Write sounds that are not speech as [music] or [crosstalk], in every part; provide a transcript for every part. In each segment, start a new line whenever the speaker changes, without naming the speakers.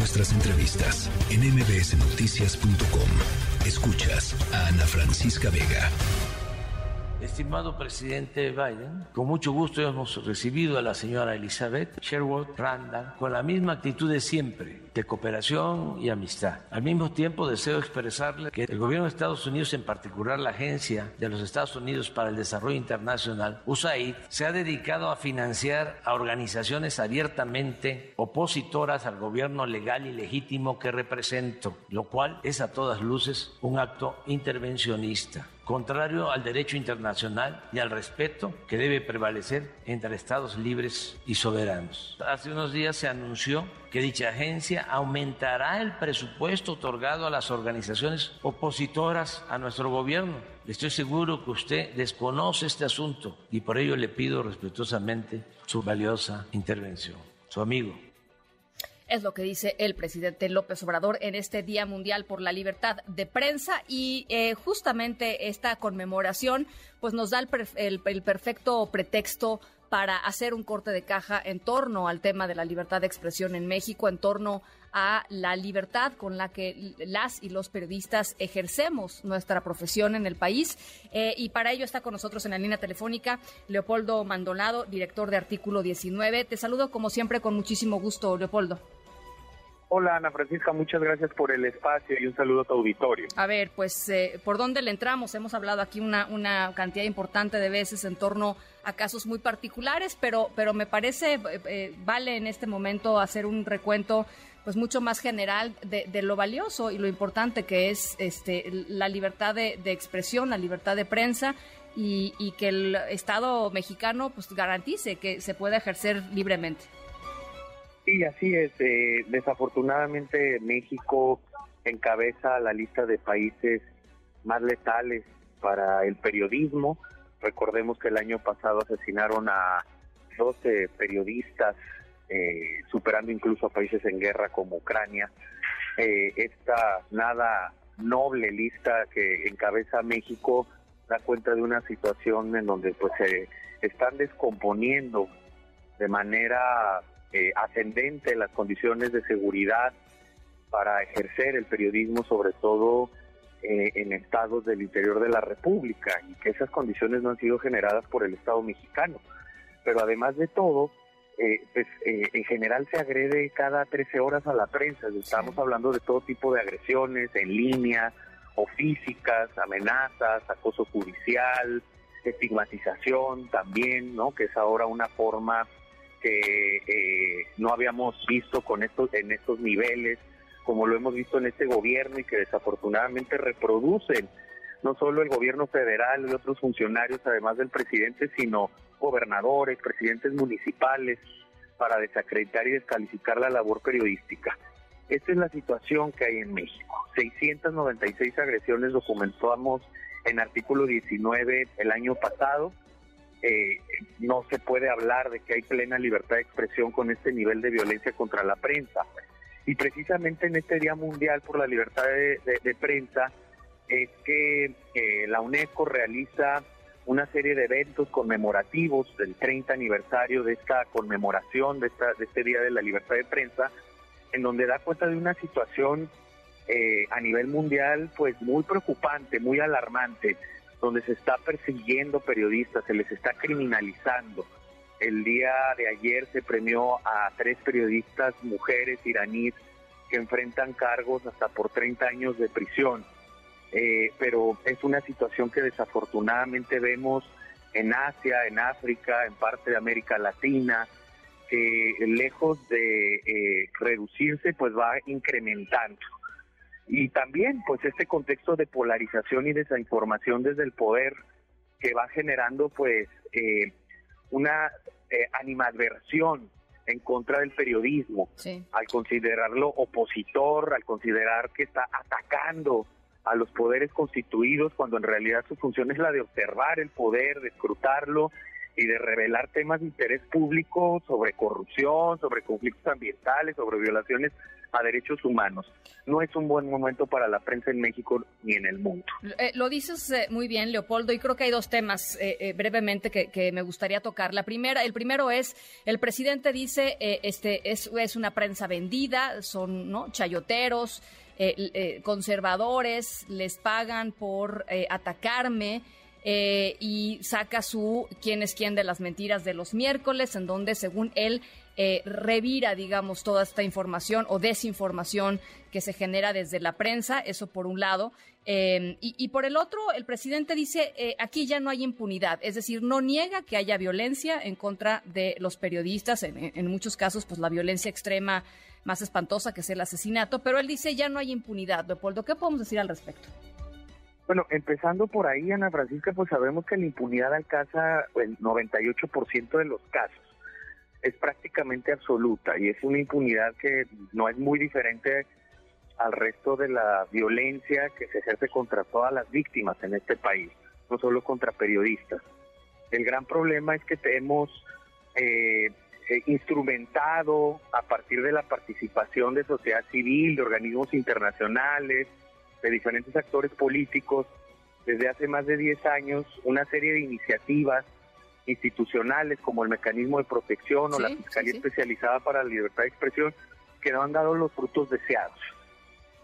nuestras entrevistas en mbsnoticias.com. Escuchas a Ana Francisca Vega.
Estimado presidente Biden, con mucho gusto hemos recibido a la señora Elizabeth Sherwood Randall con la misma actitud de siempre, de cooperación y amistad. Al mismo tiempo deseo expresarle que el gobierno de Estados Unidos, en particular la Agencia de los Estados Unidos para el Desarrollo Internacional, USAID, se ha dedicado a financiar a organizaciones abiertamente opositoras al gobierno legal y legítimo que represento, lo cual es a todas luces un acto intervencionista contrario al derecho internacional y al respeto que debe prevalecer entre Estados libres y soberanos. Hace unos días se anunció que dicha agencia aumentará el presupuesto otorgado a las organizaciones opositoras a nuestro gobierno. Estoy seguro que usted desconoce este asunto y por ello le pido respetuosamente su valiosa intervención. Su amigo
es lo que dice el presidente López Obrador en este Día Mundial por la Libertad de Prensa y eh, justamente esta conmemoración pues nos da el, el perfecto pretexto para hacer un corte de caja en torno al tema de la libertad de expresión en México, en torno a la libertad con la que las y los periodistas ejercemos nuestra profesión en el país. Eh, y para ello está con nosotros en la línea telefónica Leopoldo Mandolado, director de Artículo 19. Te saludo como siempre con muchísimo gusto, Leopoldo.
Hola Ana Francisca, muchas gracias por el espacio y un saludo a tu auditorio.
A ver, pues, eh, ¿por dónde le entramos? Hemos hablado aquí una, una cantidad importante de veces en torno a casos muy particulares, pero, pero me parece, eh, eh, vale en este momento hacer un recuento pues mucho más general de, lo valioso y lo importante que es este, la libertad de, expresión, la libertad de prensa y, y que el Estado mexicano pues garantice que se pueda ejercer libremente.
Sí, así es. Eh, desafortunadamente México encabeza la lista de países más letales para el periodismo. Recordemos que el año pasado asesinaron a 12 periodistas, eh, superando incluso a países en guerra como Ucrania. Eh, esta nada noble lista que encabeza México da cuenta de una situación en donde pues se están descomponiendo de manera eh, ascendente las condiciones de seguridad para ejercer el periodismo, sobre todo eh, en estados del interior de la República, y que esas condiciones no han sido generadas por el Estado mexicano. Pero además de todo, eh, pues en general se agrede cada 13 horas a la prensa. Estamos hablando de todo tipo de agresiones en línea o físicas, amenazas, acoso judicial, estigmatización también, ¿no? Que es ahora una forma que eh, no habíamos visto con estos en estos niveles, como lo hemos visto en este gobierno y que desafortunadamente reproducen no solo el gobierno federal y otros funcionarios, además del presidente, sino gobernadores, presidentes municipales, para desacreditar y descalificar la labor periodística. Esta es la situación que hay en México. 696 agresiones documentamos en artículo 19 el año pasado, eh, no se puede hablar de que hay plena libertad de expresión con este nivel de violencia contra la prensa. Y precisamente en este Día Mundial por la Libertad de, Prensa es que eh, la UNESCO realiza una serie de eventos conmemorativos del 30 aniversario de esta conmemoración de, esta, de este Día de la Libertad de Prensa, en donde da cuenta de una situación eh, a nivel mundial pues muy preocupante, muy alarmante donde se está persiguiendo periodistas, se les está criminalizando. El día de ayer se premió a tres periodistas mujeres iraníes que enfrentan cargos hasta por 30 años de prisión. Eh, pero es una situación que desafortunadamente vemos en Asia, en África, en parte de América Latina, que lejos de eh, reducirse, pues va incrementando y también pues este contexto de polarización y desinformación desde el poder que va generando pues eh, una eh, animadversión en contra del periodismo. Al considerarlo opositor, al considerar que está atacando a los poderes constituidos cuando en realidad su función es la de observar el poder, de escrutarlo y de revelar temas de interés público sobre corrupción, sobre conflictos ambientales, sobre violaciones a derechos humanos. No es un buen momento para la prensa en México ni en el mundo.
Eh, lo dices eh, muy bien, Leopoldo, y creo que hay dos temas eh, brevemente que, me gustaría tocar. La primera, el primero es, el presidente dice, este es, es, una prensa vendida, son ¿no? chayoteros, conservadores, les pagan por atacarme. Y saca su quién es quién de las mentiras de los miércoles, en donde, según él, eh, revira, digamos, toda esta información o desinformación que se genera desde la prensa, eso por un lado. Em, y, por el otro, el presidente dice, eh, aquí ya no hay impunidad, es decir, no niega que haya violencia en contra de los periodistas, en, muchos casos, pues la violencia extrema más espantosa que es el asesinato, pero él dice, ya no hay impunidad. Leopoldo, ¿qué podemos decir al respecto?
Bueno, empezando por ahí, Ana Francisca, pues sabemos que la impunidad alcanza el 98% de los casos es prácticamente absoluta y es una impunidad que no es muy diferente al resto de la violencia que se ejerce contra todas las víctimas en este país, no solo contra periodistas. El gran problema es que hemos eh, eh, instrumentado a partir de la participación de sociedad civil, de organismos internacionales, de diferentes actores políticos, desde hace más de 10 años, una serie de iniciativas institucionales como el mecanismo de protección o la Fiscalía Especializada para la Libertad de Expresión que no han dado los frutos deseados.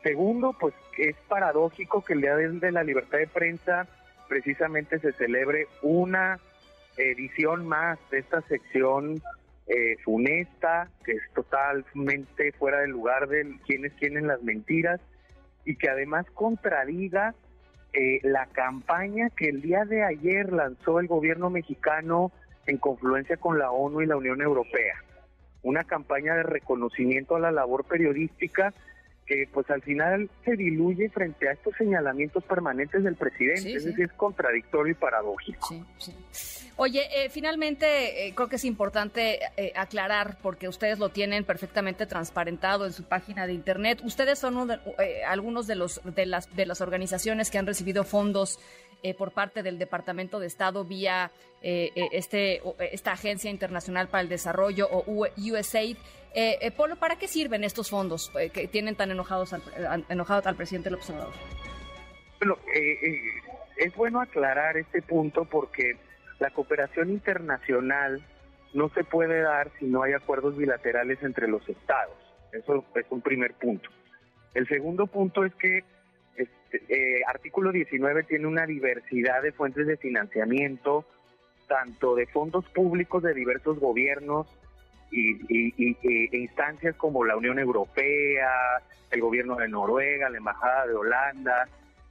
Segundo, pues es paradójico que el Día de la Libertad de Prensa precisamente se celebre una edición más de esta sección eh, funesta, que es totalmente fuera del lugar de quienes tienen las mentiras y que además contradiga eh, la campaña que el día de ayer lanzó el gobierno mexicano en confluencia con la ONU y la Unión Europea. Una campaña de reconocimiento a la labor periodística que pues al final se diluye frente a estos señalamientos permanentes del presidente, es decir, es contradictorio y paradójico.
Oye, eh, finalmente eh, creo que es importante eh, aclarar, porque ustedes lo tienen perfectamente transparentado en su página de internet. Ustedes son algunos de los de las de las organizaciones que han recibido fondos por parte del Departamento de Estado vía este esta agencia internacional para el desarrollo o USAID. Eh, eh, Polo, ¿para qué sirven estos fondos eh, que tienen tan enojados al, enojado al presidente López Obrador?
Bueno, es bueno aclarar este punto porque la cooperación internacional no se puede dar si no hay acuerdos bilaterales entre los estados. Eso es un primer punto. El segundo punto es que este, artículo 19 tiene una diversidad de fuentes de financiamiento, tanto de fondos públicos de diversos gobiernos, y, e instancias como la Unión Europea, el gobierno de Noruega, la Embajada de Holanda,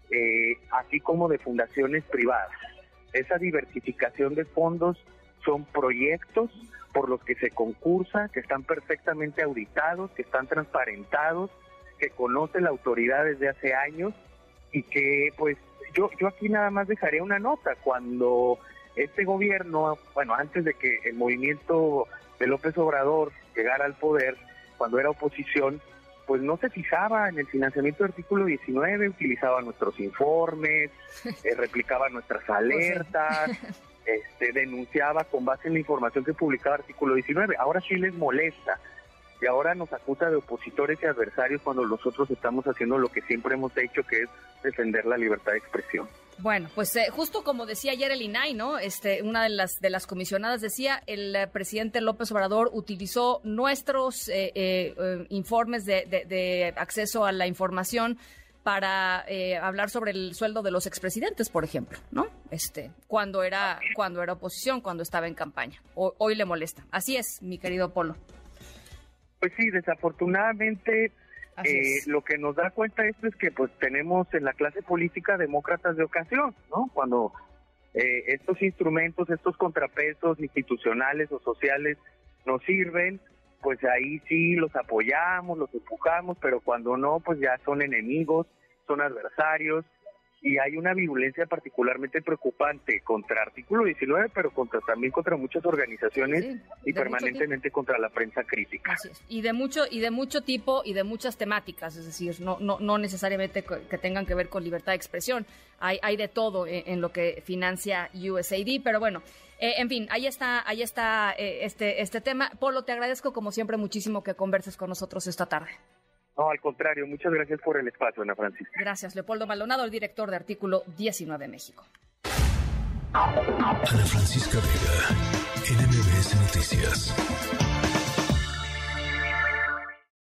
eh, así como de fundaciones privadas. Esa diversificación de fondos son proyectos por los que se concursa, que están perfectamente auditados, que están transparentados, que conoce la autoridad desde hace años y que pues yo, yo aquí nada más dejaría una nota. Cuando este gobierno, bueno, antes de que el movimiento de López Obrador llegar al poder cuando era oposición, pues no se fijaba en el financiamiento del artículo 19, utilizaba nuestros informes, [laughs] eh, replicaba nuestras pues alertas, [laughs] este, denunciaba con base en la información que publicaba el artículo 19. Ahora sí les molesta y ahora nos acusa de opositores y adversarios cuando nosotros estamos haciendo lo que siempre hemos hecho, que es defender la libertad de expresión.
Bueno, pues eh, justo como decía ayer el INAI, ¿no? Este, una de las de las comisionadas decía, el eh, presidente López Obrador utilizó nuestros eh, informes de, acceso a la información para hablar sobre el sueldo de los expresidentes, por ejemplo, ¿no? Este, cuando era cuando era oposición, cuando estaba en campaña. hoy le molesta. Así es, mi querido Polo.
Pues sí, desafortunadamente eh, lo que nos da cuenta esto es que pues tenemos en la clase política demócratas de ocasión, ¿no? Cuando eh, estos instrumentos, estos contrapesos institucionales o sociales nos sirven, pues ahí sí los apoyamos, los empujamos, pero cuando no, pues ya son enemigos, son adversarios y hay una virulencia particularmente preocupante contra artículo 19, pero contra también contra muchas organizaciones y permanentemente contra la prensa crítica.
Así es. Y de mucho y de mucho tipo y de muchas temáticas, es decir, no no no necesariamente que tengan que ver con libertad de expresión. Hay hay de todo en, lo que financia USAID, pero bueno, eh, en fin, ahí está ahí está eh, este este tema. Polo, te agradezco como siempre muchísimo que converses con nosotros esta tarde.
No, al contrario, muchas gracias por el espacio, Ana Francisca.
Gracias, Leopoldo Maldonado, el director de Artículo 19 México.
Ana Francisca Vega, NMBS Noticias.